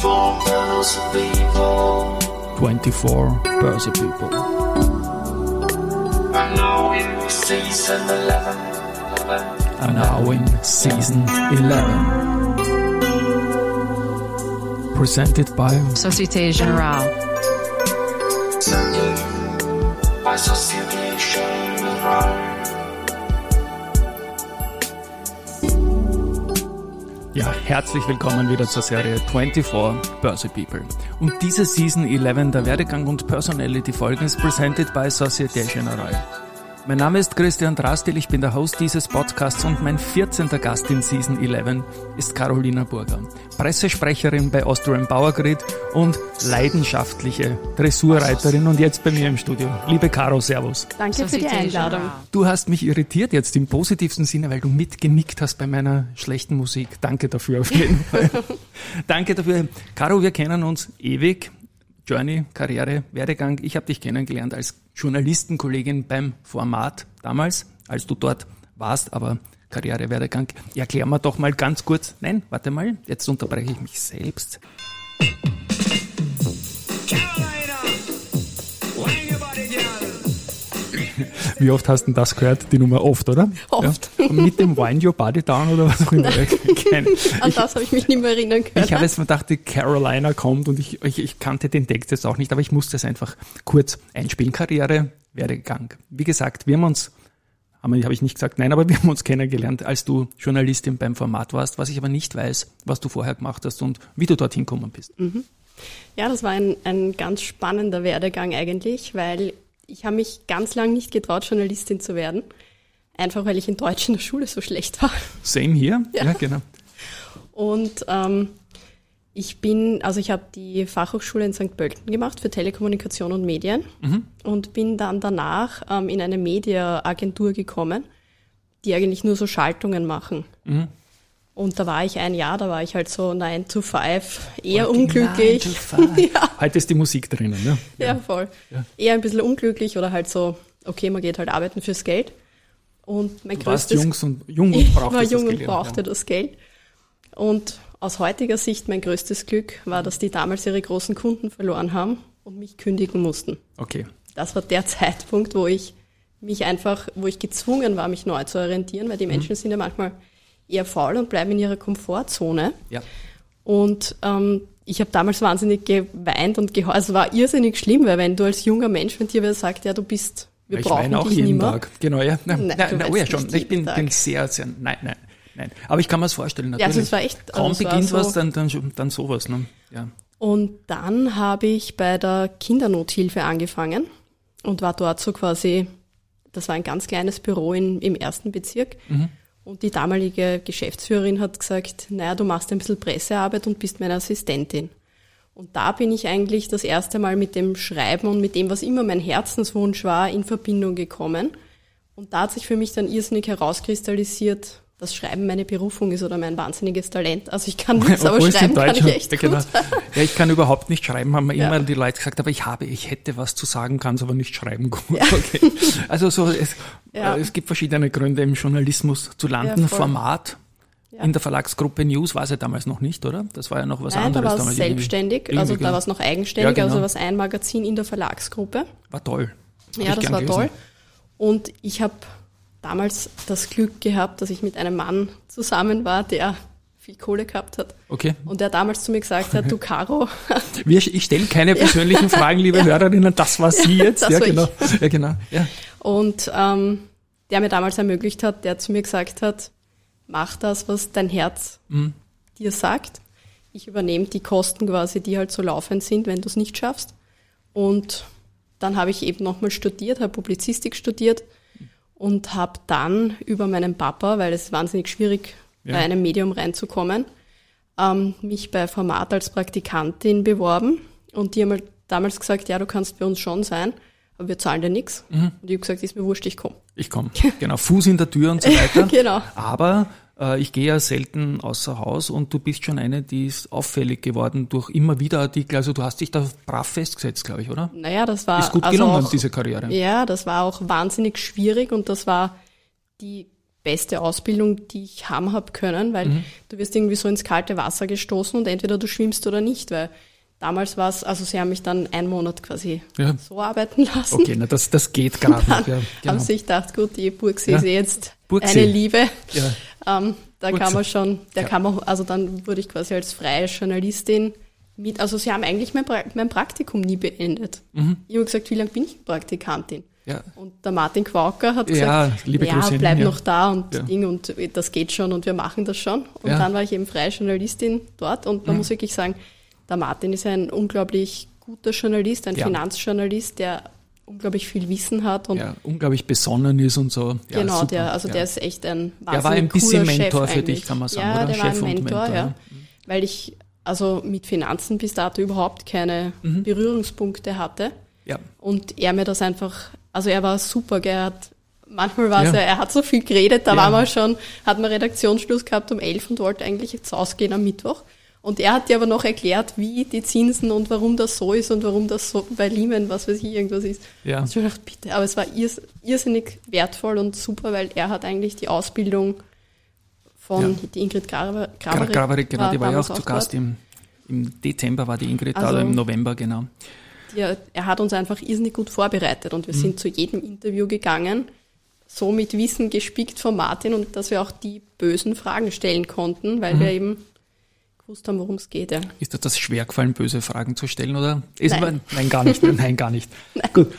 24 Börse People. 24 Börse People. And now in season 11. 11. are now in season 11. Presented by Société Générale. Sent to you by Société Générale. Ja, herzlich willkommen wieder zur Serie 24 Börse People. Und diese Season 11 der Werdegang und Personality Folgen ist presented by Societe Generale. Mein Name ist Christian Drastil, ich bin der Host dieses Podcasts und mein 14. Gast in Season 11 ist Carolina Burger, Pressesprecherin bei Austrian Power Grid und leidenschaftliche Dressurreiterin und jetzt bei mir im Studio. Liebe Caro, Servus. Danke für die Einladung. Du hast mich irritiert jetzt im positivsten Sinne, weil du mitgenickt hast bei meiner schlechten Musik. Danke dafür auf jeden Fall. Danke dafür. Caro, wir kennen uns ewig. Journey, Karriere, Werdegang. Ich habe dich kennengelernt als Journalistenkollegin beim Format damals, als du dort warst, aber Karriere, Werdegang. Erklär mir doch mal ganz kurz. Nein, warte mal, jetzt unterbreche ich mich selbst. Wie oft hast du denn das gehört? Die Nummer oft, oder? Oft. Ja. Mit dem Wind Your Body Down oder was auch immer. Keine- An das habe ich mich nicht mehr erinnern können. ich habe jetzt gedacht, die Carolina kommt und ich, ich, ich kannte den Text jetzt auch nicht, aber ich musste es einfach kurz einspielen. Karriere, Werdegang. Wie gesagt, wir haben uns, habe ich nicht gesagt, nein, aber wir haben uns kennengelernt, als du Journalistin beim Format warst, was ich aber nicht weiß, was du vorher gemacht hast und wie du dorthin gekommen bist. Ja, das war ein, ein ganz spannender Werdegang eigentlich, weil ich habe mich ganz lang nicht getraut, Journalistin zu werden. Einfach weil ich in Deutsch in der Schule so schlecht war. Same hier? Ja. ja genau. Und ähm, ich bin, also ich habe die Fachhochschule in St. Pölten gemacht für Telekommunikation und Medien und bin dann danach ähm, in eine Mediaagentur gekommen, die eigentlich nur so Schaltungen machen. Und da war ich ein Jahr, da war ich halt so 9 to 5, eher unglücklich. Nine to five. ja, Heute ist die Musik drinnen, ne? ja, voll. Ja. Eher ein bisschen unglücklich oder halt so, okay, man geht halt arbeiten fürs Geld. Und mein Du warst größtes Jungs und, jung und ich brauchtest war das jung und Geld, ja. brauchte das Geld. Und aus heutiger Sicht mein größtes Glück war, dass die damals ihre großen Kunden verloren haben und mich kündigen mussten. Okay. Das war der Zeitpunkt, wo ich mich einfach, wo ich gezwungen war, mich neu zu orientieren, weil die Mhm. Menschen sind ja manchmal eher faul und bleiben in ihrer Komfortzone. Ja. Und ähm, ich habe damals wahnsinnig geweint und geheult. Also es war irrsinnig schlimm, weil wenn du als junger Mensch, wenn dir wer sagt, ja, du bist, wir ich brauchen weine auch dich jeden nimmer. Tag. Genau, ja. Nein, Nein, nein, nein, oh ja, schon. Ich bin, bin sehr, sehr, nein, nein, nein. Aber ich kann mir es vorstellen, Ja, natürlich. also es war echt- also Kaum war beginnt so- was, dann, dann, dann sowas, ne? Ja. Und dann habe ich bei der Kindernothilfe angefangen und war dort so quasi, das war ein ganz kleines Büro in, im ersten Bezirk. Und die damalige Geschäftsführerin hat gesagt, naja, du machst ein bisschen Pressearbeit und bist meine Assistentin. Und da bin ich eigentlich das erste Mal mit dem Schreiben und mit dem, was immer mein Herzenswunsch war, in Verbindung gekommen. Und da hat sich für mich dann irrsinnig herauskristallisiert, dass Schreiben meine Berufung ist oder mein wahnsinniges Talent. Also ich kann nichts, aber schreiben kann ich echt ja, genau. gut. ja, ich kann überhaupt nicht schreiben, haben mir Ja. immer die Leute gesagt, aber ich habe, ich hätte was zu sagen, kann es aber nicht schreiben gut. Okay. Also so, es, Ja. äh, es gibt verschiedene Gründe im Journalismus zu landen. Ja. Format Ja. in der Verlagsgruppe News war es ja damals noch nicht, oder? Das war ja noch was Nein, da anderes war es selbstständig, Irgendwie, also da war es noch eigenständig, Ja, genau. also war es ein Magazin in der Verlagsgruppe. War toll. Hab ja, das war toll. Und ich habe damals das Glück gehabt, dass ich mit einem Mann zusammen war, der viel Kohle gehabt hat. Okay. Und der damals zu mir gesagt hat, du Caro, Wir, ich stelle keine persönlichen Fragen, liebe Hörerinnen, das war sie jetzt. das ja, genau. Ja, genau. Ja. und ähm, der mir damals ermöglicht hat, der zu mir gesagt hat, mach das, was dein Herz Mhm. dir sagt. Ich übernehme die Kosten quasi, die halt so laufend sind, wenn du es nicht schaffst. Und dann habe ich eben nochmal studiert, habe Publizistik studiert und habe dann über meinen Papa, weil es wahnsinnig schwierig, Ja. bei einem Medium reinzukommen, ähm, mich bei Format als Praktikantin beworben. Und die haben halt damals gesagt, ja, du kannst bei uns schon sein, aber wir zahlen dir nichts. Mhm. Und ich habe gesagt, ist mir wurscht, ich komme. Ich komme. Genau, Fuß in der Tür und so weiter. Genau. Aber ich gehe ja selten außer Haus und du bist schon eine, die ist auffällig geworden durch immer wieder Artikel. Also du hast dich da brav festgesetzt, glaube ich, oder? Naja, das war Ist gut also gelungen, auch, diese Karriere. Ja, das war auch wahnsinnig schwierig und das war die beste Ausbildung, die ich haben habe können, weil Mhm. du wirst irgendwie so ins kalte Wasser gestoßen und entweder du schwimmst oder nicht, weil damals war es, also sie haben mich dann einen Monat quasi Ja. so arbeiten lassen. Okay, na das, das geht gerade noch. Ja, Haben genau. sie sich gedacht, gut, die Burgsee Ja. ist eh jetzt Burgsee. eine Liebe. Ja. Ähm, da Gut. kann man schon, da Ja. kann man, also dann wurde ich quasi als freie Journalistin mit, also sie haben eigentlich mein, pra mein Praktikum nie beendet. Mhm. Ich habe gesagt, wie lange bin ich Praktikantin? Ja. Und der Martin Quauker hat Ja, gesagt, ja, hin, bleib ja. noch da und Ja. Ding und das geht schon und wir machen das schon. Und Ja. dann war ich eben freie Journalistin dort und man muss wirklich sagen, der Martin ist ein unglaublich guter Journalist, ein Ja. Finanzjournalist, der unglaublich viel Wissen hat und ja, unglaublich besonnen ist und so. Ja, genau, super. der, also der ist echt ein Der war ein wahnsinnig bisschen Mentor Chef für dich, eigentlich. kann man sagen, Ja, oder? der war Chef ein und Mentor, Mentor, ja. Weil ich also mit Finanzen bis dato überhaupt keine Mhm. Berührungspunkte hatte. ja. Und er mir das einfach, also er war super, er hat, manchmal war es Ja. ja, er hat so viel geredet, da Ja. waren wir schon, hat man Redaktionsschluss gehabt um elf und wollte eigentlich jetzt ausgehen am Mittwoch. Und er hat dir aber noch erklärt, wie die Zinsen und warum das so ist und warum das so bei Lehman, was weiß ich, irgendwas ist. Ja. Ich hab gedacht, bitte, aber es war irrs irrsinnig wertvoll und super, weil er hat eigentlich die Ausbildung von Ja. die Ingrid Graber, Gra- Graberik, Graberik, genau, die war ja auch zu. Gast im, im Dezember war die Ingrid da, Also- oder im November, genau. Die, er hat uns einfach irrsinnig gut vorbereitet und wir Mhm. sind zu jedem Interview gegangen, so mit Wissen gespickt von Martin und dass wir auch die bösen Fragen stellen konnten, weil Mhm. wir eben gewusst haben, worum es geht. Ja. Ist das schwer gefallen, böse Fragen zu stellen, oder? Ist Nein. aber- nein, gar nicht. Nein, gar nicht. Gut.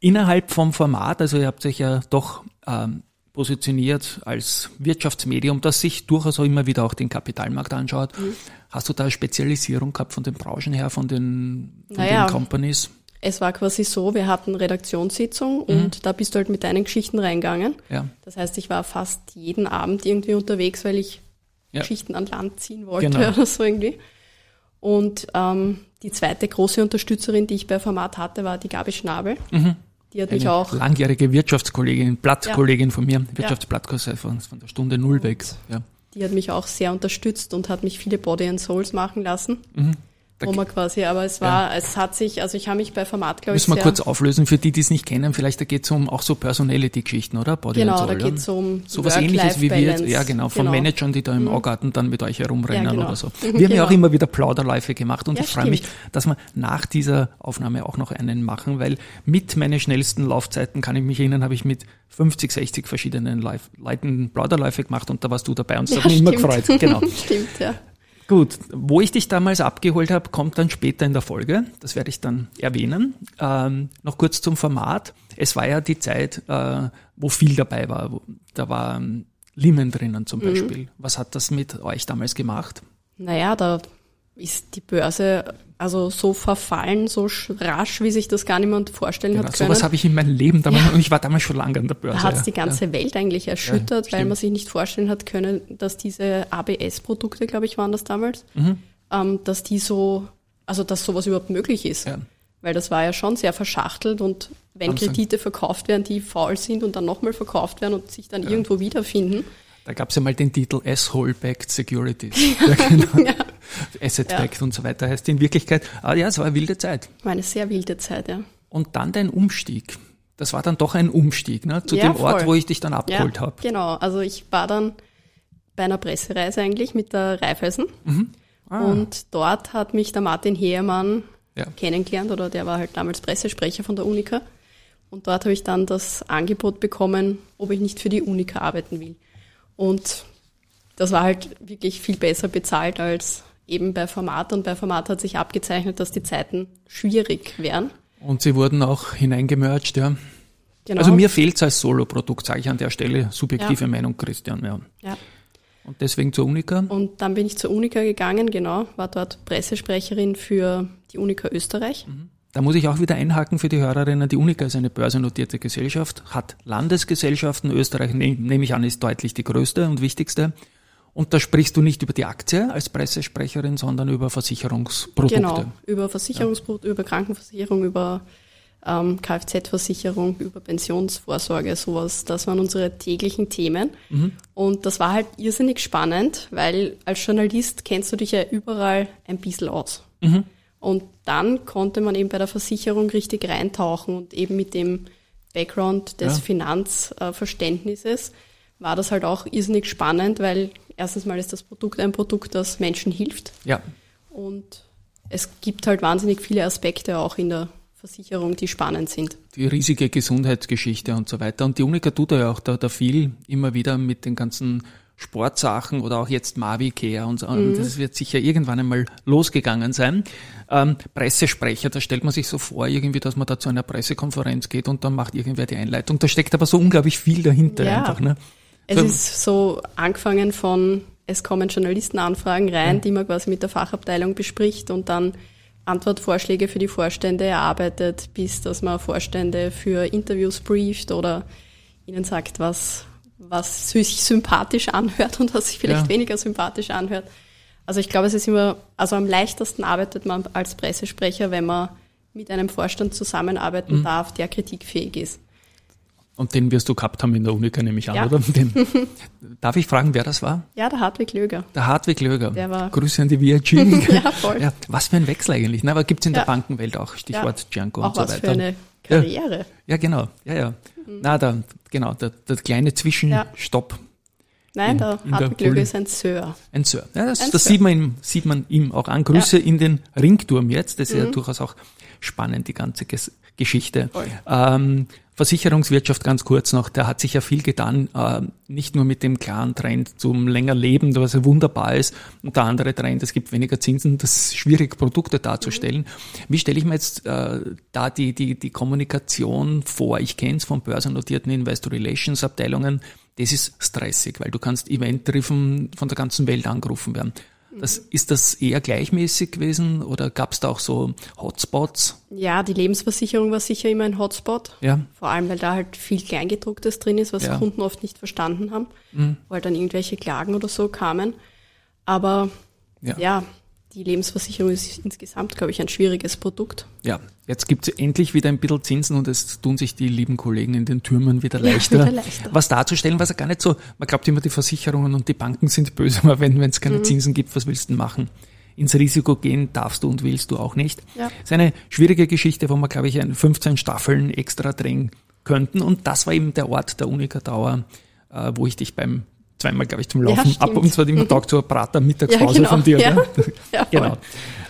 Innerhalb vom Format, also ihr habt euch ja doch ähm, positioniert als Wirtschaftsmedium, das sich durchaus auch immer wieder auch den Kapitalmarkt anschaut. Mhm. Hast du da eine Spezialisierung gehabt von den Branchen her, von den, von Naja. den Companies? Es war quasi so, wir hatten Redaktionssitzung Mhm. und da bist du halt mit deinen Geschichten reingegangen. Ja. Das heißt, ich war fast jeden Abend irgendwie unterwegs, weil ich Ja. Geschichten an Land ziehen wollte Genau. oder so irgendwie. Und ähm, die zweite große Unterstützerin, die ich bei Format hatte, war die Gabi Schnabel. Die hat mich Mhm. Eine auch langjährige Wirtschaftskollegin, Blattkollegin von mir, Wirtschaftsblattkurs von, von der Stunde Null weg. Ja. Die hat mich auch sehr unterstützt und hat mich viele Body and Souls machen lassen. Da Wo man quasi, aber es war, es hat sich, also ich habe mich bei Format, glaube ich, Müssen wir kurz auflösen, für die, die es nicht kennen, vielleicht da geht es um auch so Personality-Geschichten, oder? Body Genau, da ja? geht's um so was ähnliches wie wir jetzt, ja genau, von Genau. Managern, die da im Augarten dann mit euch herumrennen Ja, genau. oder so. Wir haben ja auch Genau. immer wieder Plauderläufe gemacht und Ja, ich freue mich, dass wir nach dieser Aufnahme auch noch einen machen, weil mit meinen schnellsten Laufzeiten, kann ich mich erinnern, habe ich mit 50, 60 verschiedenen Live Leuten Plauderläufe gemacht und da warst du dabei und das Ja, hat mich immer stimmt. gefreut. Genau. Stimmt, ja. Gut, wo ich dich damals abgeholt habe, kommt dann später in der Folge. Das werde ich dann erwähnen. Ähm, noch kurz zum Format. Es war ja die Zeit, äh, wo viel dabei war. Da war ähm, Lehman drinnen Mhm. zum Beispiel. Was hat das mit euch damals gemacht? Naja, da ist die Börse also so verfallen, so sch- rasch, wie sich das gar niemand vorstellen Genau, hat können. sowas habe ich in meinem Leben damals, und ich war damals schon lange an der Börse. Da hat es ja. die ganze Welt eigentlich erschüttert, Ja, weil man sich nicht vorstellen hat können, dass diese ABS-Produkte, glaube ich, waren das damals, Mhm. ähm, dass die so, also dass sowas überhaupt möglich ist. Ja. Weil das war ja schon sehr verschachtelt und wenn sie- Kredite verkauft werden, die faul sind und dann nochmal verkauft werden und sich dann irgendwo wiederfinden. Da gab es ja mal den Titel Asshole-Backed Securities. ja, genau. Asset-Backed und so weiter heißt in Wirklichkeit. Ah ja, es war eine wilde Zeit. War eine sehr wilde Zeit, ja. Und dann dein Umstieg. Das war dann doch ein Umstieg, ne? Zu Ja, dem Ort, voll. wo ich dich dann abgeholt ja, habe. Genau, also ich war dann bei einer Pressereise eigentlich mit der Raiffeisen Ah. und dort hat mich der Martin Heermann Ja. kennengelernt oder der war halt damals Pressesprecher von der Unica und dort habe ich dann das Angebot bekommen, ob ich nicht für die Unica arbeiten will. Und das war halt wirklich viel besser bezahlt als eben bei Format und bei Format hat sich abgezeichnet, dass die Zeiten schwierig wären. Und sie wurden auch hineingemerged, ja. Genau. Also mir fehlt's als Soloprodukt, sage ich an der Stelle. Subjektive Ja. Meinung, Christian, ja. ja. Und deswegen zur Unica. Und dann bin ich zur Unica gegangen, genau, war dort Pressesprecherin für die Unica Österreich. Da muss ich auch wieder einhaken für die Hörerinnen. Die Unica ist eine börsennotierte Gesellschaft, hat Landesgesellschaften. Österreich, nehm- nehme ich an, ist deutlich die größte und wichtigste. Und da sprichst du nicht über die Aktie als Pressesprecherin, sondern über Versicherungsprodukte. Genau, über Versicherungsprodukte, über Krankenversicherung, über ähm, Kfz-Versicherung, über Pensionsvorsorge, sowas. Das waren unsere täglichen Themen. Und das war halt irrsinnig spannend, weil als Journalist kennst du dich ja überall ein bisschen aus. Und dann konnte man eben bei der Versicherung richtig reintauchen und eben mit dem Background des Ja. Finanzverständnisses war das halt auch irrsinnig spannend, weil erstens mal ist das Produkt ein Produkt, das Menschen hilft. Ja. Und es gibt halt wahnsinnig viele Aspekte auch in der Versicherung, die spannend sind. Die riesige Gesundheitsgeschichte und so weiter. Und die Unica tut ja auch da, da viel immer wieder mit den ganzen Sportsachen oder auch jetzt Mavi Care und so. Mhm. Das wird sicher irgendwann einmal losgegangen sein. Ähm, Pressesprecher, da stellt man sich so vor, irgendwie, dass man da zu einer Pressekonferenz geht und dann macht irgendwer die Einleitung. Da steckt aber so unglaublich viel dahinter ja. einfach. Ne? Es ist so angefangen von, es kommen Journalistenanfragen rein, die man quasi mit der Fachabteilung bespricht und dann Antwortvorschläge für die Vorstände erarbeitet, bis dass man Vorstände für Interviews brieft oder ihnen sagt, was, was sich sympathisch anhört und was sich vielleicht ja. weniger sympathisch anhört. Also ich glaube, es ist immer, also am leichtesten arbeitet man als Pressesprecher, wenn man mit einem Vorstand zusammenarbeiten mhm. darf, der kritikfähig ist. Und den wirst du gehabt haben in der Unika, nehme ich an, ja. oder? Den, darf ich fragen, wer das war? Ja, der Hartwig Löger. Der Hartwig Löger. Der war Grüße an die VIG. ja, voll. Ja, was für ein Wechsel eigentlich. Na, aber gibt's in ja. der Bankenwelt auch, Stichwort ja. Django und so weiter. Was für eine Karriere. Ja, genau. Ja, ja. Mhm. Na, da, genau, der, der kleine Zwischenstopp. Nein, in, der Hartwig Löger ist ein Sir. Ein Sir. Ja, das, ein das Sir. Sieht, man ihm, sieht man ihm auch an. Grüße in den Ringturm jetzt. Das ist mhm. ja durchaus auch spannend, die ganze Geschichte. Ähm, Versicherungswirtschaft ganz kurz noch, da hat sich ja viel getan, äh, nicht nur mit dem klaren Trend zum länger Leben, was ja wunderbar ist, und der andere Trend, es gibt weniger Zinsen, das ist schwierig, Produkte darzustellen. Wie stelle ich mir jetzt äh, da die, die, die Kommunikation vor? Ich kenne es von börsennotierten Investor Relations Abteilungen, das ist stressig, weil du kannst Event-Driven von der ganzen Welt angerufen werden. Das, ist das eher gleichmäßig gewesen oder gab es da auch so Hotspots? Ja, die Lebensversicherung war sicher immer ein Hotspot. Ja. Vor allem, weil da halt viel Kleingedrucktes drin ist, was ja. Kunden oft nicht verstanden haben, mhm. weil dann irgendwelche Klagen oder so kamen. Aber ja, ja die Lebensversicherung ist insgesamt, glaube ich, ein schwieriges Produkt. Ja, jetzt gibt es endlich wieder ein bisschen Zinsen und es tun sich die lieben Kollegen in den Türmen wieder leichter, ja, wieder leichter. was darzustellen, was ja gar nicht so, man glaubt immer, die Versicherungen und die Banken sind böse, aber wenn es keine mhm. Zinsen gibt, was willst du denn machen? Ins Risiko gehen darfst du und willst du auch nicht. Ja. Das ist eine schwierige Geschichte, wo man, glaube ich, 15 Staffeln extra drehen könnten und das war eben der Ort der Unika Dauer, äh, wo ich dich beim zweimal, glaube ich, zum Laufen ja, ab und zwar immer Tag zur Prater Mittagspause ja, genau. von dir. Ja. ja genau.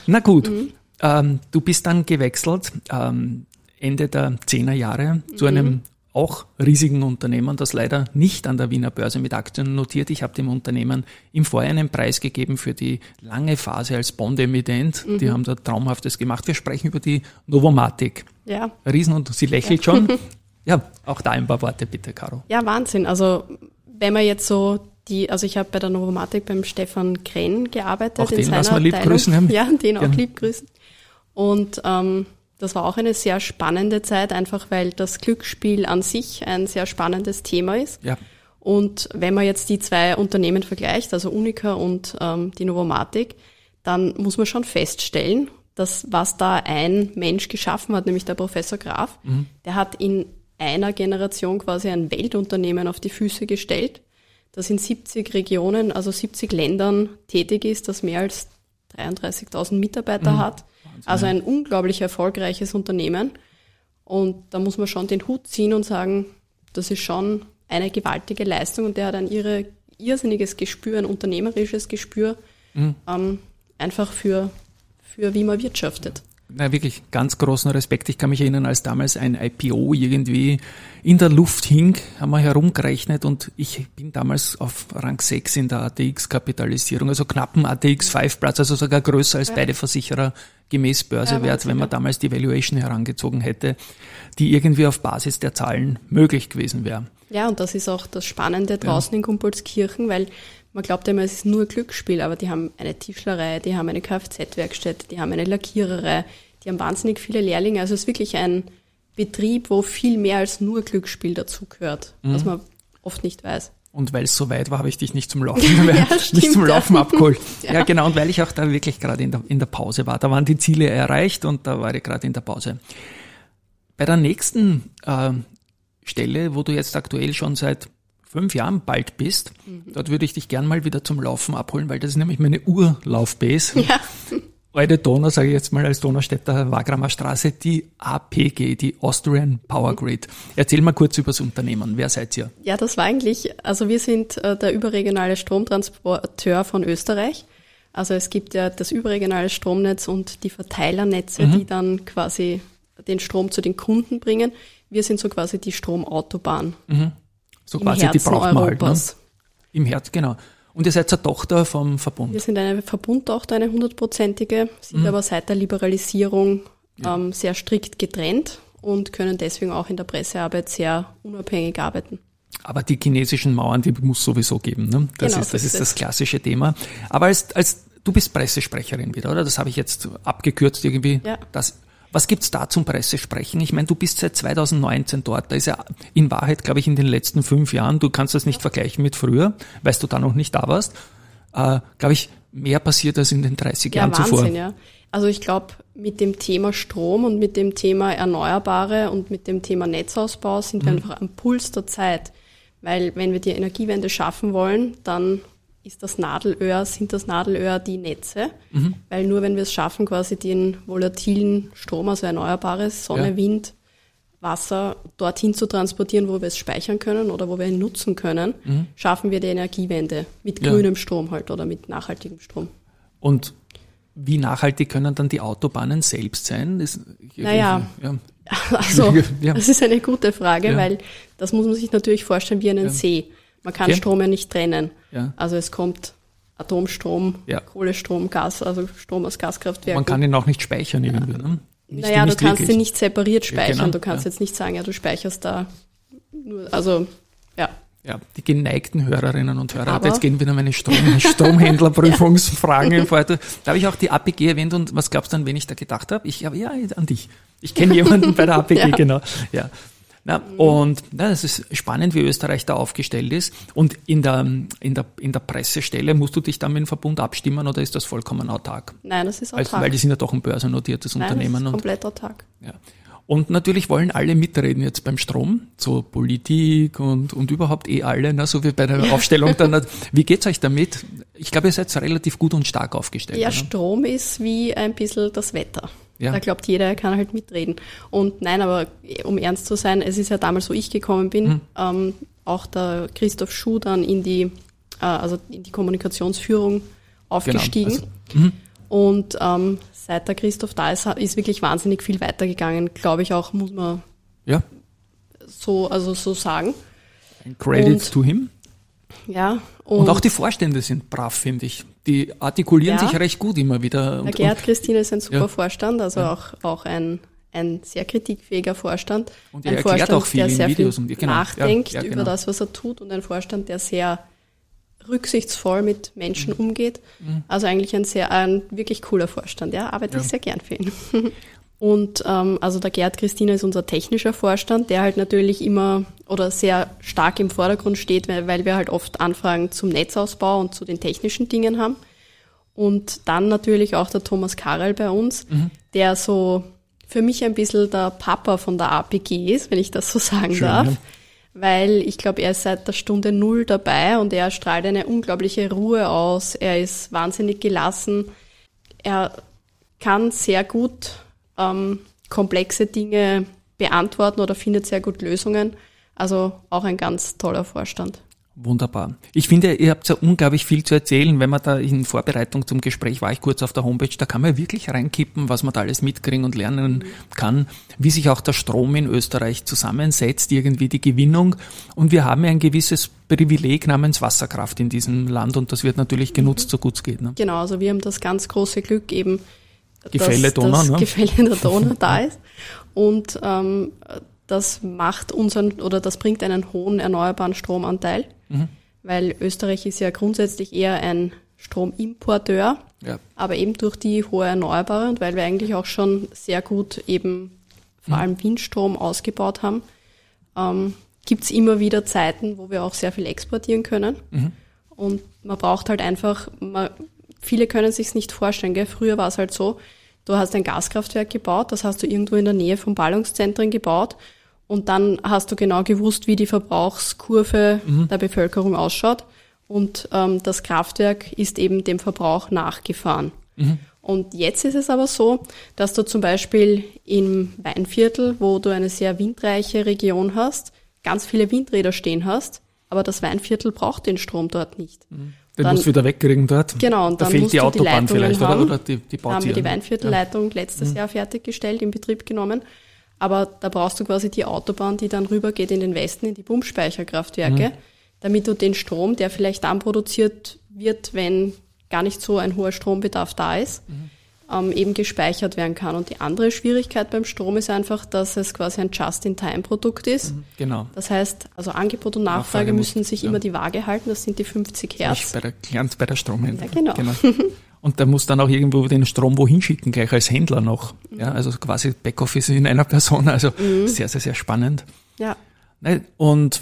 Na gut, mhm. ähm, du bist dann gewechselt ähm, Ende der Zehner Jahre zu einem mhm. auch riesigen Unternehmen, das leider nicht an der Wiener Börse mit Aktien notiert. Ich habe dem Unternehmen im Vorjahr einen Preis gegeben für die lange Phase als Bond-Emittent. Mhm. Die haben da Traumhaftes gemacht. Wir sprechen über die Novomatic. Ja. Riesen und sie lächelt schon. Ja, auch da ein paar Worte bitte, Caro. Ja, Wahnsinn. Also wenn man jetzt so die, also ich habe bei der Novomatic beim Stefan Krenn gearbeitet. Auch in den seiner lassen wir lieb grüßen. Haben. Ja, den auch ja. lieb grüßen. Und ähm, das war auch eine sehr spannende Zeit, einfach weil das Glücksspiel an sich ein sehr spannendes Thema ist. Ja. Und wenn man jetzt die zwei Unternehmen vergleicht, also Unica und ähm, die Novomatic, dann muss man schon feststellen, dass was da ein Mensch geschaffen hat, nämlich der Professor Graf, mhm. der hat in einer Generation quasi ein Weltunternehmen auf die Füße gestellt, das in 70 Regionen, also 70 Ländern tätig ist, das mehr als 33.000 Mitarbeiter mhm. hat. Wahnsinn. Also ein unglaublich erfolgreiches Unternehmen. Und da muss man schon den Hut ziehen und sagen, das ist schon eine gewaltige Leistung und der hat ein irre, irrsinniges Gespür, ein unternehmerisches Gespür, mhm. ähm, einfach für, für wie man wirtschaftet na, wirklich ganz großen Respekt. Ich kann mich erinnern, als damals ein IPO irgendwie in der Luft hing, haben wir herumgerechnet und ich bin damals auf Rang 6 in der ATX-Kapitalisierung, also knappen ATX-5-Platz, also sogar größer als ja. beide Versicherer gemäß Börsewert, ja, wenn man damals die Valuation herangezogen hätte, die irgendwie auf Basis der Zahlen möglich gewesen wäre. Ja, und das ist auch das Spannende draußen ja. in Kumpolskirchen, weil man glaubt immer, es ist nur Glücksspiel, aber die haben eine Tischlerei, die haben eine Kfz-Werkstätte, die haben eine Lackiererei, die haben wahnsinnig viele Lehrlinge. Also es ist wirklich ein Betrieb, wo viel mehr als nur Glücksspiel dazugehört, mhm. was man oft nicht weiß. Und weil es so weit war, habe ich dich nicht zum Laufen, ja, nicht zum Laufen abgeholt. Ja. ja. genau. Und weil ich auch da wirklich gerade in der, in der Pause war. Da waren die Ziele erreicht und da war ich gerade in der Pause. Bei der nächsten äh, Stelle, wo du jetzt aktuell schon seit fünf Jahren bald bist, mhm. dort würde ich dich gern mal wieder zum Laufen abholen, weil das ist nämlich meine Urlaufbase. Ja. alte Donau, sage ich jetzt mal als Donaustädter Wagramer Straße, die APG, die Austrian Power Grid. Erzähl mal kurz über das Unternehmen. Wer seid ihr? Ja, das war eigentlich, also wir sind äh, der überregionale Stromtransporteur von Österreich. Also es gibt ja das überregionale Stromnetz und die Verteilernetze, mhm. die dann quasi den Strom zu den Kunden bringen. Wir sind so quasi die Stromautobahn. Mhm. So Im quasi Herzen die braucht man halt. Ne? Im Herz, genau. Und ihr seid eine Tochter vom Verbund? Wir sind eine Verbundtochter, eine hundertprozentige, sind mhm. aber seit der Liberalisierung ähm, sehr strikt getrennt und können deswegen auch in der Pressearbeit sehr unabhängig arbeiten. Aber die chinesischen Mauern, die muss sowieso geben. Ne? Das, genau, ist, das, ist das klassische Thema. Aber als, als du bist Pressesprecherin wieder, oder? Das habe ich jetzt abgekürzt irgendwie. Ja. Das, was gibt's da zum Pressesprechen? Ich meine, du bist seit 2019 dort. Da ist ja in Wahrheit, glaube ich, in den letzten fünf Jahren, du kannst das nicht vergleichen mit früher, weil du da noch nicht da warst, äh, glaube ich, mehr passiert als in den 30 ja, Jahren Wahnsinn, zuvor. Ja. Also ich glaube, mit dem Thema Strom und mit dem Thema Erneuerbare und mit dem Thema Netzausbau sind wir mhm. einfach am Puls der Zeit. Weil wenn wir die Energiewende schaffen wollen, dann ist das Nadelöhr, sind das Nadelöhr die Netze, mhm. weil nur wenn wir es schaffen, quasi den volatilen Strom, also Erneuerbares, Sonne, ja. Wind, Wasser dorthin zu transportieren, wo wir es speichern können oder wo wir ihn nutzen können, mhm. schaffen wir die Energiewende mit ja. grünem Strom halt oder mit nachhaltigem Strom. Und wie nachhaltig können dann die Autobahnen selbst sein? Das, naja, ja. also ja. das ist eine gute Frage, weil das muss man sich natürlich vorstellen wie einen See. Man kann okay. Strom ja nicht trennen. Ja. Also es kommt Atomstrom, ja. Kohlestrom, Gas, also Strom aus Gaskraftwerken. Man kann ihn auch nicht speichern irgendwie. Ne? Nicht, naja, du kannst ihn nicht separiert speichern. Genau. Du kannst jetzt nicht sagen, ja, du speicherst da nur, also ja. Ja, die geneigten Hörerinnen und Hörer. Aber jetzt gehen wieder meine Strom Stromhändlerprüfungsfragen ja. weiter. Da habe ich auch die APG erwähnt und was glaubst du an, wen ich da gedacht habe? Ich habe ja an dich. Ich kenne jemanden bei der APG, ja. genau. Ja. Na, und na, das ist spannend, wie Österreich da aufgestellt ist. Und in der, in, der, in der Pressestelle musst du dich dann mit dem Verbund abstimmen oder ist das vollkommen autark? Nein, das ist autark. Weil, weil die sind ja doch ein börsennotiertes Nein, Unternehmen. Das ist komplett autark. Ja. Und natürlich wollen alle mitreden jetzt beim Strom, so Politik und, und überhaupt eh alle, ne, so wie bei der Aufstellung dann. Wie geht's euch damit? Ich glaube, ihr seid relativ gut und stark aufgestellt. Ja, oder? Strom ist wie ein bisschen das Wetter. Ja. Da glaubt jeder, er kann halt mitreden. Und nein, aber um ernst zu sein, es ist ja damals, wo ich gekommen bin, mhm. ähm, auch der Christoph Schuh dann in die, äh, also in die Kommunikationsführung aufgestiegen. Genau. Also, mhm. und ähm, seit der Christoph da ist, ist wirklich wahnsinnig viel weitergegangen, glaube ich auch, muss man ja. so, also so sagen. Ein Credit und, to him. Ja. Und, und, auch die Vorstände sind brav, finde ich. Die artikulieren ja. sich recht gut immer wieder. Der Gerd Christine ist ein super ja. Vorstand, also ja. auch, auch ein, ein sehr kritikfähiger Vorstand. Und er ein erklärt Vorstand, auch viel der sehr Videos viel genau. nachdenkt genau. über das, was er tut und ein Vorstand, der sehr rücksichtsvoll mit Menschen mhm. umgeht. Mhm. Also eigentlich ein sehr, ein wirklich cooler Vorstand. Ja, arbeite ich sehr gern für ihn. Und ähm, also der Gerd Christina ist unser technischer Vorstand, der halt natürlich immer oder sehr stark im Vordergrund steht, weil, weil wir halt oft Anfragen zum Netzausbau und zu den technischen Dingen haben. Und dann natürlich auch der Thomas Karel bei uns, mhm. der so für mich ein bisschen der Papa von der APG ist, wenn ich das so sagen Schön, darf. Ja. Weil ich glaube, er ist seit der Stunde Null dabei und er strahlt eine unglaubliche Ruhe aus. Er ist wahnsinnig gelassen. Er kann sehr gut ähm, komplexe Dinge beantworten oder findet sehr gut Lösungen. Also auch ein ganz toller Vorstand. Wunderbar. Ich finde, ihr habt ja unglaublich viel zu erzählen. Wenn man da in Vorbereitung zum Gespräch war ich kurz auf der Homepage, da kann man wirklich reinkippen, was man da alles mitkriegen und lernen kann, wie sich auch der Strom in Österreich zusammensetzt, irgendwie die Gewinnung. Und wir haben ja ein gewisses Privileg namens Wasserkraft in diesem Land und das wird natürlich genutzt, so gut es geht. Ne? Genau, also wir haben das ganz große Glück eben, Gefälle Donau, das ne? Gefälle in der Donau da ist. Und ähm, das macht unseren oder das bringt einen hohen erneuerbaren Stromanteil, mhm. weil Österreich ist ja grundsätzlich eher ein Stromimporteur, ja. aber eben durch die hohe Erneuerbare und weil wir eigentlich auch schon sehr gut eben vor mhm. allem Windstrom ausgebaut haben, ähm, gibt immer wieder Zeiten, wo wir auch sehr viel exportieren können. Mhm. Und man braucht halt einfach, man, viele können sich's nicht vorstellen. Gell? Früher war es halt so, du hast ein Gaskraftwerk gebaut, das hast du irgendwo in der Nähe von Ballungszentren gebaut und dann hast du genau gewusst, wie die Verbrauchskurve mhm. der Bevölkerung ausschaut und ähm, das Kraftwerk ist eben dem Verbrauch nachgefahren. Mhm. Und jetzt ist es aber so, dass du zum Beispiel im Weinviertel, wo du eine sehr windreiche Region hast, ganz viele Windräder stehen hast, aber das Weinviertel braucht den Strom dort nicht. Den dann, musst du wieder wegkriegen dort. Genau, und da dann fehlt musst die Autobahn die vielleicht, haben. oder? oder die, die da haben wir die baut Weinviertelleitung ja. letztes mhm. Jahr fertiggestellt, in Betrieb genommen. Aber da brauchst du quasi die Autobahn, die dann rübergeht in den Westen, in die Pumpspeicherkraftwerke, mhm. damit du den Strom, der vielleicht dann produziert wird, wenn gar nicht so ein hoher Strombedarf da ist, mhm. Ähm, eben gespeichert werden kann. Und die andere Schwierigkeit beim Strom ist einfach, dass es quasi ein Just-in-Time-Produkt ist. Mhm. Genau. Das heißt, also Angebot und Nachfrage, Nachfrage müssen sich ja. immer die Waage halten. Das sind die 50 Hertz. Bei der, ganz bei der Stromhändler. Ja, genau. genau. Und der muss dann auch irgendwo den Strom wohin schicken, gleich als Händler noch. Ja, also quasi Backoffice in einer Person. Also mhm. sehr, sehr, sehr spannend. Ja. Und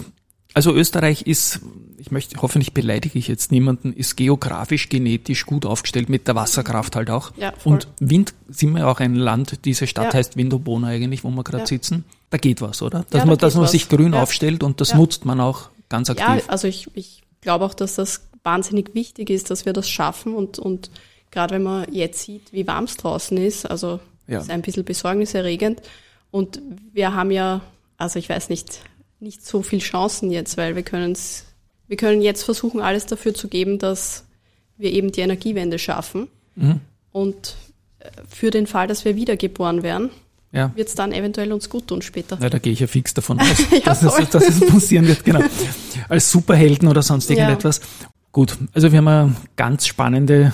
also Österreich ist, ich möchte, hoffentlich beleidige ich jetzt niemanden, ist geografisch, genetisch gut aufgestellt mit der Wasserkraft halt auch. Ja. Und Wind sind wir auch ein Land, diese Stadt Ja. heißt Windobona eigentlich, wo wir gerade Ja. sitzen. Da geht was, oder? Dass Ja, man, da dass man was. sich grün Ja. aufstellt und das Ja. nutzt man auch ganz Ja, aktiv. also ich, ich glaube auch, dass das wahnsinnig wichtig ist, dass wir das schaffen und, und gerade wenn man jetzt sieht, wie warm es draußen ist, also Ja. ist ein bisschen besorgniserregend. Und wir haben ja, also ich weiß nicht, nicht so viel Chancen jetzt, weil wir können wir können jetzt versuchen, alles dafür zu geben, dass wir eben die Energiewende schaffen. Mhm. Und äh, für den Fall, dass wir wiedergeboren werden, Ja. wird es dann eventuell uns gut tun später. Ja, da gehe ich ja fix davon aus, Ja, dass, es, dass es passieren wird, genau. Als Superhelden oder sonst Ja. irgendetwas. Gut, also wir haben eine ganz spannende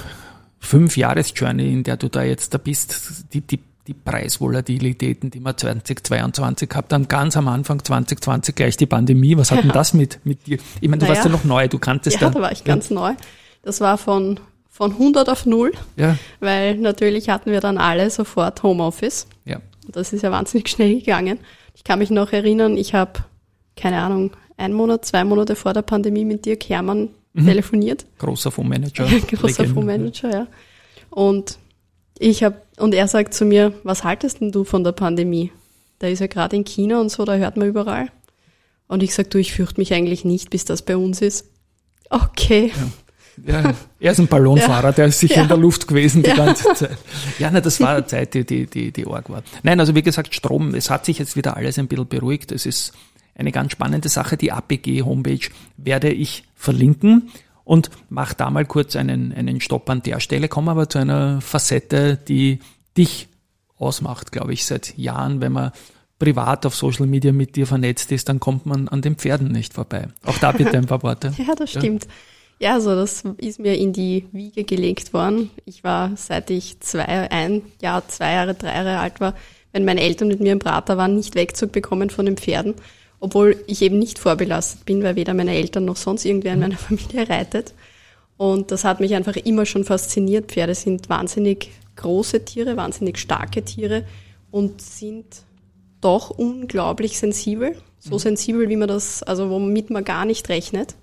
Fünf-Jahres-Journey, in der du da jetzt da bist. Die, die, die Preisvolatilitäten, die wir 2022 gehabt haben, ganz am Anfang 2020 gleich die Pandemie. Was hat denn Ja. das mit, mit dir? Ich meine, du Naja. warst ja noch neu, du kanntest Ja, da war ich ganz neu. Das war von, von 100 auf 0, Ja, weil natürlich hatten wir dann alle sofort Homeoffice. ja. Und das ist ja wahnsinnig schnell gegangen. Ich kann mich noch erinnern, ich habe, keine Ahnung, ein Monat, zwei Monate vor der Pandemie mit Dirk Hermann telefoniert. Großer Fondsmanager. Großer Legende. Fondsmanager, ja. Und ich habe, und er sagt zu mir, was haltest denn du von der Pandemie? Da ist ja gerade in China und so, da hört man überall. Und ich sag, du, ich fürchte mich eigentlich nicht, bis das bei uns ist. Okay. Ja, er ist ein Ballonfahrer, der ist sicher Ja. in der Luft gewesen die Ja. ganze Zeit. Ja, na, das war eine Zeit, die, die, die, die arg war. Nein, also wie gesagt, Strom, es hat sich jetzt wieder alles ein bisschen beruhigt. Es ist eine ganz spannende Sache. Die APG-Homepage werde ich verlinken und mache da mal kurz einen, einen Stopp an der Stelle, komme aber zu einer Facette, die dich ausmacht, glaube ich, seit Jahren, wenn man privat auf Social Media mit dir vernetzt ist, dann kommt man an den Pferden nicht vorbei. Auch da bitte ein paar Worte. Ja, das stimmt. Ja, also das ist mir in die Wiege gelegt worden. Ich war, seit ich zwei, ein Jahr, zwei Jahre, drei Jahre alt war, wenn meine Eltern mit mir im Prater waren, nicht wegzubekommen von den Pferden, obwohl ich eben nicht vorbelastet bin, weil weder meine Eltern noch sonst irgendwer in meiner Familie reitet. Und das hat mich einfach immer schon fasziniert. Pferde sind wahnsinnig große Tiere, wahnsinnig starke Tiere und sind doch unglaublich sensibel. So sensibel, wie man das, also womit man gar nicht rechnet.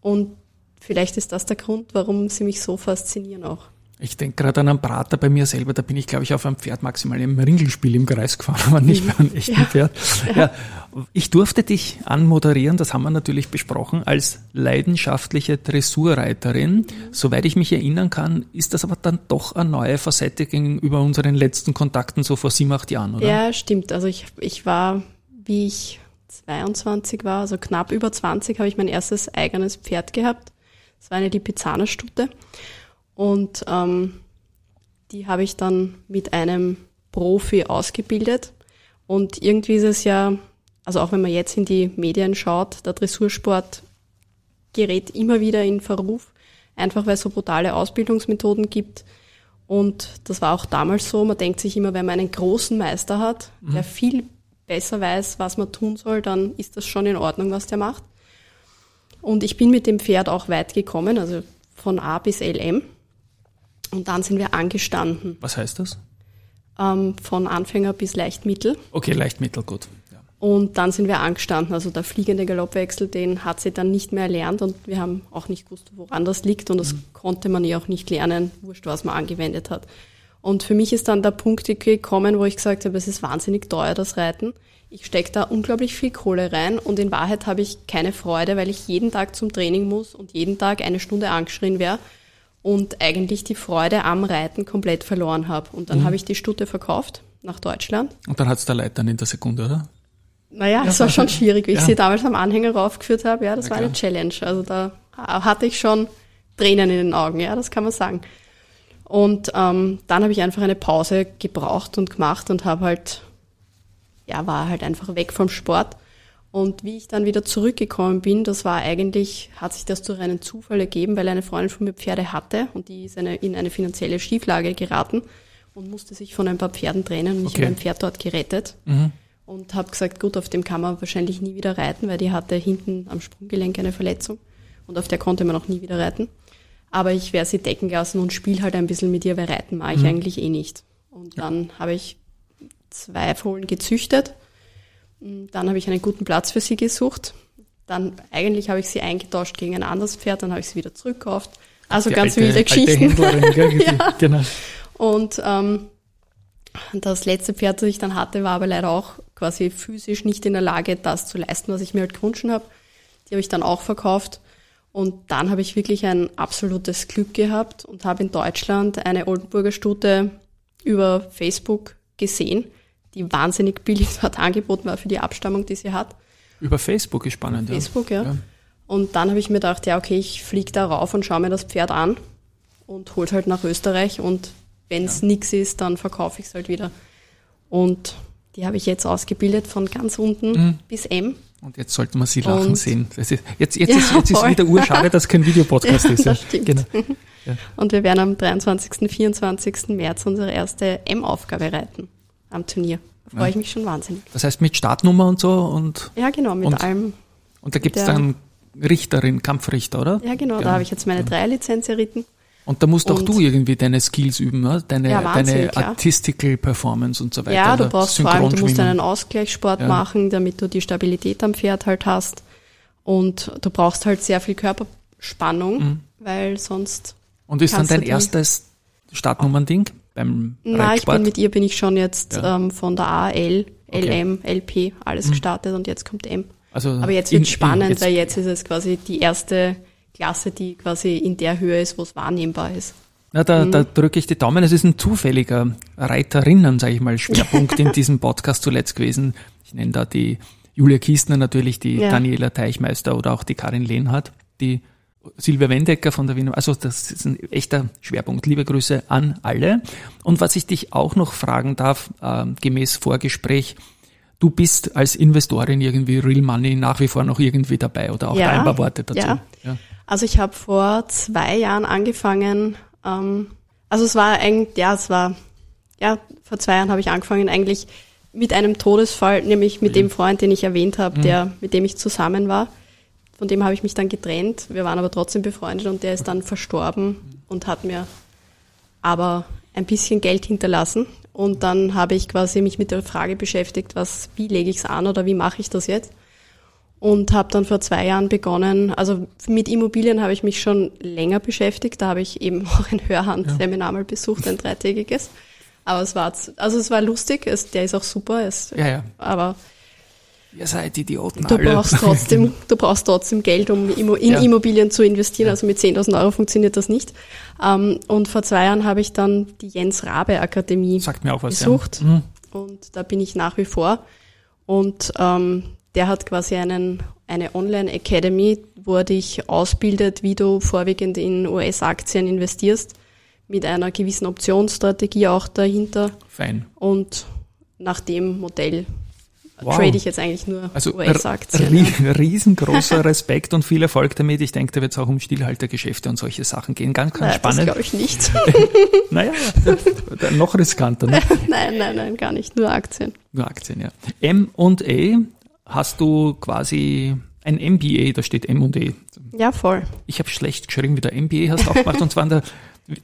Und vielleicht ist das der Grund, warum sie mich so faszinieren auch. Ich denke gerade an einen Prater bei mir selber, da bin ich, glaube ich, auf einem Pferd maximal im Ringelspiel im Kreis gefahren, aber nicht bei einem echten Ja. Pferd. Ja. Ich durfte dich anmoderieren, das haben wir natürlich besprochen, als leidenschaftliche Dressurreiterin. Soweit ich mich erinnern kann, ist das aber dann doch eine neue Facette gegenüber unseren letzten Kontakten so vor sieben, acht Jahren, oder? Ja, stimmt. Also ich, ich war, wie ich 22 war, also knapp über 20, habe ich mein erstes eigenes Pferd gehabt. Das war eine Lipizzaner-Stute. Und ähm, die habe ich dann mit einem Profi ausgebildet. Und irgendwie ist es ja, also auch wenn man jetzt in die Medien schaut, der Dressursport gerät immer wieder in Verruf, einfach weil es so brutale Ausbildungsmethoden gibt. Und das war auch damals so. Man denkt sich immer, wenn man einen großen Meister hat, der viel besser weiß, was man tun soll, dann ist das schon in Ordnung, was der macht. Und ich bin mit dem Pferd auch weit gekommen, also von A bis LM. Und dann sind wir angestanden, Was heißt das? ähm, von Anfänger bis Leichtmittel. Okay, leicht mittelgut. Ja. Und dann sind wir angestanden. Also der fliegende Galoppwechsel, den hat sie dann nicht mehr erlernt und wir haben auch nicht gewusst, woran das liegt und das konnte man ja auch nicht lernen, wurscht, was man angewendet hat. Und für mich ist dann der Punkt gekommen, wo ich gesagt habe, es ist wahnsinnig teuer, das Reiten. Ich stecke da unglaublich viel Kohle rein und in Wahrheit habe ich keine Freude, weil ich jeden Tag zum Training muss und jeden Tag eine Stunde angeschrien wäre. Und eigentlich die Freude am Reiten komplett verloren habe. Und dann habe ich die Stute verkauft nach Deutschland. Und dann hat's da Leid dann in der Sekunde, oder? Naja, es war schon schwierig, wie ich Ja. sie damals am Anhänger raufgeführt habe. Ja, das Na war eine. Challenge. Also da hatte ich schon Tränen in den Augen, ja, das kann man sagen. Und ähm, dann habe ich einfach eine Pause gebraucht und gemacht und habe halt, ja, war halt einfach weg vom Sport. Und wie ich dann wieder zurückgekommen bin, das war eigentlich, hat sich das durch einen Zufall ergeben, weil eine Freundin von mir Pferde hatte und die ist eine, in eine finanzielle Schieflage geraten und musste sich von ein paar Pferden trennen und ich Okay. habe ein Pferd dort gerettet und habe gesagt, gut, auf dem kann man wahrscheinlich nie wieder reiten, weil die hatte hinten am Sprunggelenk eine Verletzung und auf der konnte man auch nie wieder reiten. Aber ich werde sie decken lassen und spiele halt ein bisschen mit ihr, weil reiten mache ich eigentlich eh nicht. Und dann habe ich zwei Fohlen gezüchtet. Mm, Dann habe ich einen guten Platz für sie gesucht. Dann eigentlich habe ich sie eingetauscht gegen ein anderes Pferd, dann habe ich sie wieder zurückgekauft. Also Die ganz alte- wilde Geschichten. Gell? Die- Genau. Und ähm, das letzte Pferd, das ich dann hatte, war aber leider auch quasi physisch nicht in der Lage, das zu leisten, was ich mir halt gewünscht habe. Die habe ich dann auch verkauft. Und dann habe ich wirklich ein absolutes Glück gehabt und habe in Deutschland eine Oldenburger Stute über Facebook gesehen, die wahnsinnig billig dort angeboten war für die Abstammung, die sie hat. Über Facebook ist spannend, Facebook, ja. Ja. Und dann habe ich mir gedacht, ja, okay, ich fliege da rauf und schaue mir das Pferd an und hol's halt nach Österreich und wenn es nix ist, dann verkaufe ich es halt wieder. Und die habe ich jetzt ausgebildet von ganz unten Mhm. bis M. Und jetzt sollte man sie lachen Und- sehen. Ist, jetzt jetzt, Ja, ist, jetzt ist wieder urschade, dass kein Videopodcast Ja, ist. Ja. das stimmt. Genau. Und wir werden am 23., 24. März unsere erste M-Aufgabe reiten am Turnier. Da freue ich mich schon wahnsinnig. Das heißt mit Startnummer und so und, Ja, genau, mit Und- allem. und da gibt's Der- dann Richterin, Kampfrichter, oder? Ja, genau, da habe ich jetzt meine Dreierlizenz erritten. Und da musst auch Und- du irgendwie deine Skills üben, ne? deine, Ja, deine ja. Artistical Performance und so weiter. Ja, du brauchst vor allem, du musst einen Ausgleichssport Ja. machen, damit du die Stabilität am Pferd halt hast. Und du brauchst halt sehr viel Körperspannung, Mhm. weil sonst. Und ist dann dein erstes Startnummern-Ding beim Na, ich bin mit ihr bin ich schon jetzt Ja. ähm, von der A, L, Okay. Mhm. LM, LP, alles gestartet und jetzt kommt M. also Aber jetzt wird spannend, jetzt- weil jetzt ist es quasi die erste Klasse, die quasi in der Höhe ist, wo es wahrnehmbar ist. Na, da, da Mhm. drücke ich die Daumen. Es ist ein zufälliger Reiterinnen, sage ich mal, Schwerpunkt in diesem Podcast zuletzt gewesen. Ich nenne da die Julia Kiestner natürlich, die Ja. Daniela Teichmeister oder auch die Karin Lehnhardt, die Silvia Wendecker von der Wiener. Also das ist ein echter Schwerpunkt. Liebe Grüße an alle. Und was ich dich auch noch fragen darf, ähm, gemäß Vorgespräch, du bist als Investorin irgendwie Real Money nach wie vor noch irgendwie dabei oder auch Ja, da ein paar Worte dazu. ja. Ja. Also ich habe vor zwei Jahren angefangen, ähm, also es war eigentlich, ja, es war, ja, vor zwei Jahren habe ich angefangen eigentlich mit einem Todesfall, nämlich mit dem Freund, den ich erwähnt habe, der, mit dem ich zusammen war. Von dem habe ich mich dann getrennt. Wir waren aber trotzdem befreundet und der ist dann verstorben und hat mir aber ein bisschen Geld hinterlassen. Und dann habe ich quasi mich mit der Frage beschäftigt, was, wie lege ich es an oder wie mache ich das jetzt? Und habe dann vor zwei Jahren begonnen, also mit Immobilien habe ich mich schon länger beschäftigt. Da habe ich eben auch ein Hörhand-Seminar mal besucht, ein dreitägiges. Aber es war, also es war lustig, es, der ist auch super, es, Ja, ja. aber Ihr seid Idioten du alle. brauchst trotzdem, du brauchst trotzdem Geld, um in Ja. Immobilien zu investieren. Also mit 10.000 Euro funktioniert das nicht. Ähm, und vor zwei Jahren habe ich dann die Jens Rabe Akademie Sagt mir auch was. besucht. Ja. Mhm. Und da bin ich nach wie vor. Und ähm, der hat quasi einen, eine Online-Academy, wo er dich ausbildet, wie du vorwiegend in US-Aktien investierst, mit einer gewissen Optionsstrategie auch dahinter. Fein. Und nach dem Modell Wow. trade ich jetzt eigentlich nur Also US-Aktien. ja. riesengroßer Respekt und viel Erfolg damit. Ich denke, da wird es auch um Stillhaltergeschäfte und solche Sachen gehen. Ganz, ganz das spannend. glaube ich nicht. Naja, noch riskanter. Ne? nein, nein, nein, gar nicht. Nur Aktien. Nur Aktien, ja. M und E hast du quasi ein MBA, da steht M und E. Ja, voll. Ich habe schlecht geschrieben, wie der MBA hast du auch gemacht und zwar an der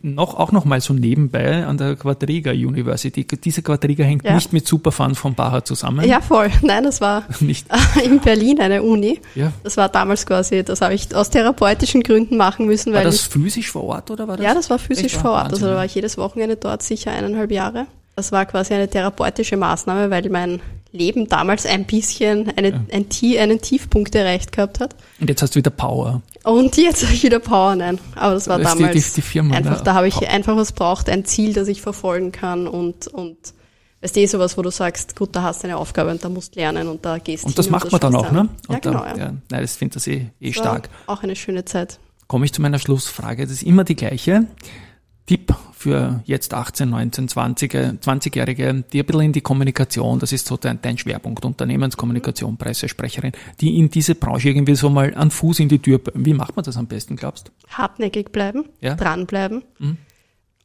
noch, auch noch mal so nebenbei an der Quadriga University. Diese Quadriga hängt Ja. nicht mit Superfun von Baha zusammen. Ja, voll. Nein, das war Nicht. in Berlin eine Uni. Ja. Das war damals quasi, das habe ich aus therapeutischen Gründen machen müssen, War weil das ich, physisch vor Ort oder war das? ja, das war physisch vor Ort. Wahnsinn, Also da ja. war ich jedes Wochenende dort, sicher eineinhalb Jahre. Das war quasi eine therapeutische Maßnahme, weil mein Leben damals ein bisschen eine, ein, Tie- einen Tiefpunkt erreicht gehabt hat. Und jetzt hast du wieder Power. Und jetzt habe ich wieder Power, nein. Aber das war Das ist die- damals die- die Firma, einfach, ne? da habe ich einfach was braucht, ein Ziel, das ich verfolgen kann und, und weißt du, eh sowas, wo du sagst, gut, da hast du eine Aufgabe und da musst lernen und da gehst Und das macht man dann auch, ne? Und Ja, genau, da, ja. Nein, das finde ich eh, eh stark. Auch eine schöne Zeit. Komme ich zu meiner Schlussfrage. Das ist immer die gleiche. Tipp für jetzt 18, 19, 20, 20-Jährige, die ein bisschen in die Kommunikation, das ist so dein, dein Schwerpunkt, Unternehmenskommunikation, Pressesprecherin, die in diese Branche irgendwie so mal einen Fuß in die Tür, wie macht man das am besten, glaubst du? Hartnäckig bleiben, Ja. dranbleiben, Mhm.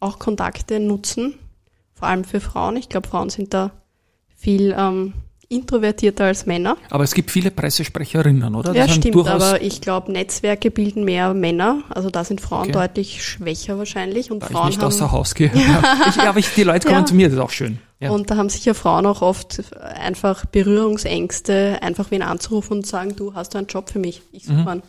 auch Kontakte nutzen, vor allem für Frauen. Ich glaube, Frauen sind da viel ähm, introvertierter als Männer. Aber es gibt viele Pressesprecherinnen, oder? Ja, Das sind stimmt, aber ich glaube, Netzwerke bilden mehr Männer. Also da sind Frauen Okay. deutlich schwächer wahrscheinlich. Und da ich Frauen nicht außer haben, Haus gehe. Ja. Ich, aber ich, die Leute kommen Ja. zu mir, das ist auch schön. Ja. und da haben sicher Frauen auch oft einfach Berührungsängste, einfach wen anzurufen und sagen, du hast du einen Job für mich, ich Mhm. suche einen.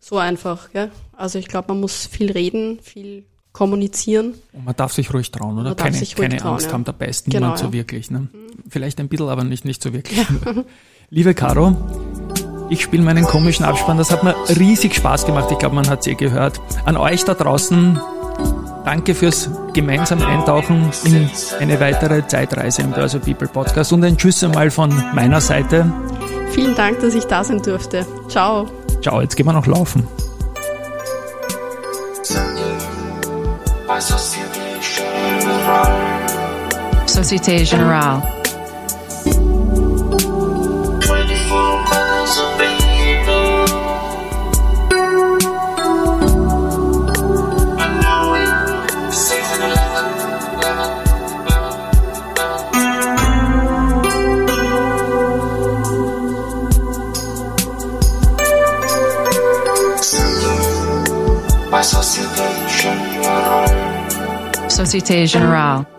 So einfach, gell? Also ich glaube, man muss viel reden, viel kommunizieren. Und man darf sich ruhig trauen, oder? Man keine ruhig keine trauen, Angst ja. haben, da beißt Genau, niemand so ja. wirklich. Ne? Vielleicht ein bisschen, aber nicht, nicht so wirklich. Liebe Caro, ich spiele meinen komischen Abspann. Das hat mir riesig Spaß gemacht. Ich glaube, man hat es eh gehört. An euch da draußen, danke fürs gemeinsame Eintauchen in eine weitere Zeitreise im Börse People Podcast und ein Tschüss einmal von meiner Seite. Vielen Dank, dass ich da sein durfte. Ciao. Ciao, jetzt gehen wir noch laufen. Société Générale. Société Générale. Société Générale.